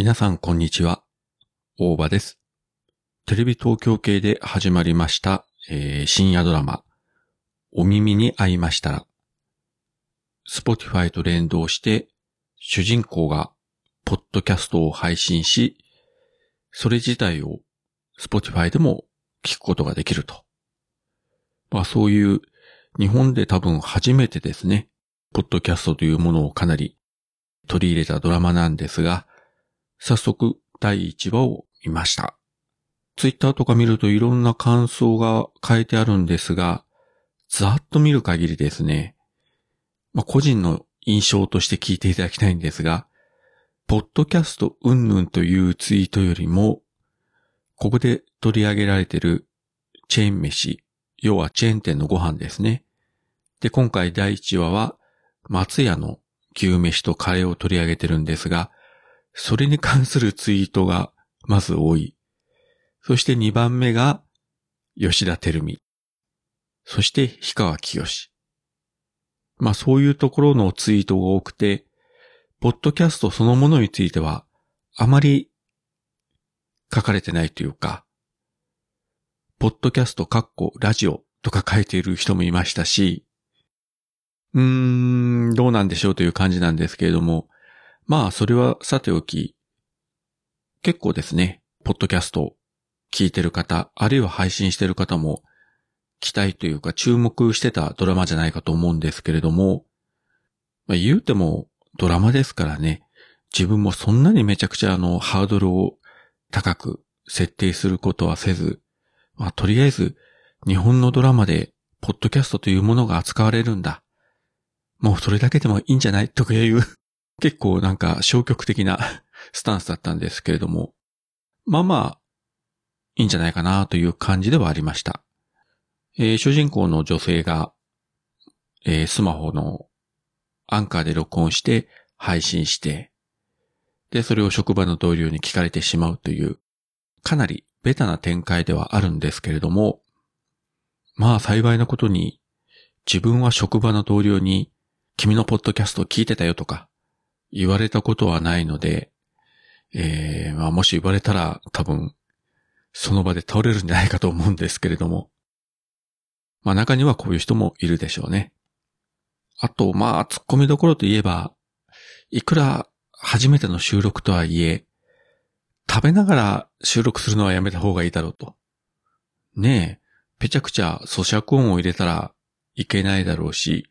皆さんこんにちは。大場です。テレビ東京系で始まりました、えー深夜ドラマ、お耳に合いましたら、Spotify と連動して、主人公がポッドキャストを配信し、それ自体を Spotify でも聞くことができると。まあそういう日本で多分初めてですね、ポッドキャストというものをかなり取り入れたドラマなんですが、早速第1話を見ました。ツイッターとか見るといろんな感想が書いてあるんですが、ざっと見る限りですね、まあ、個人の印象として聞いていただきたいんですが、ポッドキャストうんぬんというツイートよりも、ここで取り上げられているチェーン飯、要はチェーン店のご飯ですね。で、今回第1話は松屋の牛飯とカレーを取り上げてるんですが、それに関するツイートがまず多い。そして2番目が吉田照美。そして氷川きよし。まあそういうところのツイートが多くて、ポッドキャストそのものについてはあまり書かれてないというか、ポッドキャストカッコラジオとか書いている人もいましたし、うーん、どうなんでしょうという感じなんですけれども、まあそれはさておき、結構ですね、ポッドキャスト聞いてる方、あるいは配信してる方も期待というか注目してたドラマじゃないかと思うんですけれども、まあ、言うてもドラマですからね、自分もそんなにめちゃくちゃあのハードルを高く設定することはせず、まあ、とりあえず日本のドラマでポッドキャストというものが扱われるんだ。もうそれだけでもいいんじゃない？とかいう結構なんか消極的な スタンスだったんですけれども、まあまあ、いいんじゃないかなという感じではありました。えー主人公の女性が、えースマホのアンカーで録音して配信して、で、それを職場の同僚に聞かれてしまうという、かなりベタな展開ではあるんですけれども、まあ幸いなことに、自分は職場の同僚に、君のポッドキャストを聞いてたよとか、言われたことはないので、えー、まあもし言われたら多分、その場で倒れるんじゃないかと思うんですけれども、まあ中にはこういう人もいるでしょうね。あと、まあ、突っ込みどころといえば、いくら初めての収録とはいえ、食べながら収録するのはやめた方がいいだろうと。ねえ、ぺちゃくちゃ咀嚼音を入れたらいけないだろうし、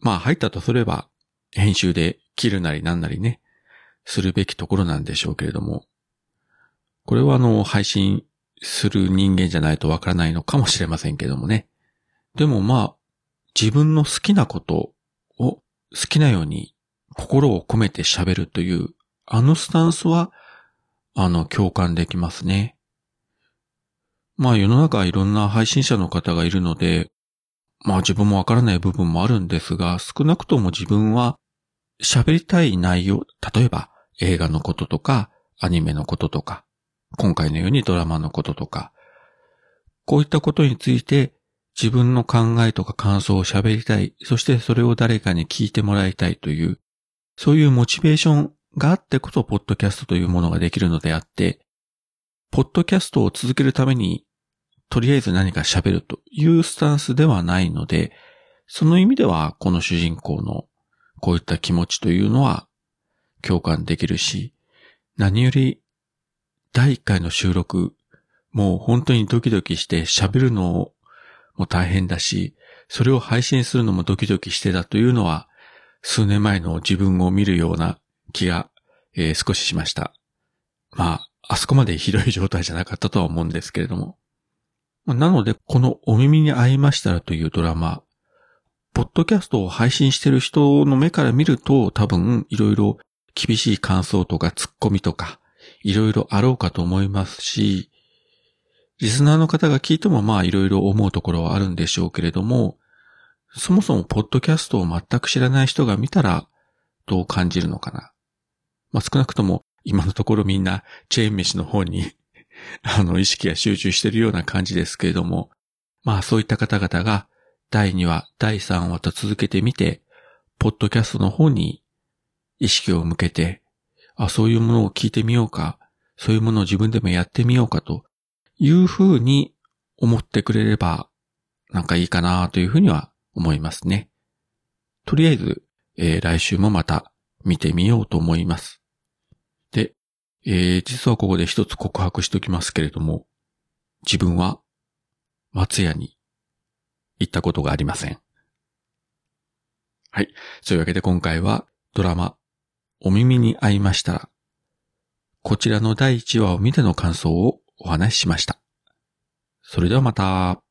まあ入ったとすれば、編集で切るなりなんなりね、するべきところなんでしょうけれども、これはあの、配信する人間じゃないとわからないのかもしれませんけどもね。でもまあ、自分の好きなことを好きなように心を込めて喋るという、あのスタンスは、あの、共感できますね。まあ世の中いろんな配信者の方がいるので、まあ自分もわからない部分もあるんですが、少なくとも自分は喋りたい内容、例えば映画のこととか、アニメのこととか、今回のようにドラマのこととか、こういったことについて自分の考えとか感想を喋りたい、そしてそれを誰かに聞いてもらいたいという、そういうモチベーションがあってこそ、ポッドキャストというものができるのであって、ポッドキャストを続けるために、とりあえず何か喋るというスタンスではないので、その意味では、この主人公のこういった気持ちというのは共感できるし、何より第1回の収録、もう本当にドキドキして喋るのも大変だし、それを配信するのもドキドキしてたというのは、数年前の自分を見るような気が、えー少ししました。まあ、あそこまでひどい状態じゃなかったとは思うんですけれども。なので、このお耳に合いましたらというドラマ、ポッドキャストを配信してる人の目から見ると多分いろいろ厳しい感想とかツッコミとかいろいろあろうかと思いますし、リスナーの方が聞いてもまあいろいろ思うところはあるんでしょうけれども、そもそもポッドキャストを全く知らない人が見たらどう感じるのかな。まあ少なくとも今のところみんなチェーン飯の方に あの意識が集中しているような感じですけれども、まあそういった方々が第2話、第3話と続けてみて、ポッドキャストの方に意識を向けて、あ、そういうものを聞いてみようか、そういうものを自分でもやってみようかというふうに思ってくれれば、なんかいいかなというふうには思いますね。とりあえず、えー、来週もまた見てみようと思います。で、えー、実はここで一つ告白しておきますけれども、自分は松屋に行ったことがありません。はい。そういうわけで今回はドラマ、お耳に合いましたら、こちらの第1話を見ての感想をお話ししました。それではまた。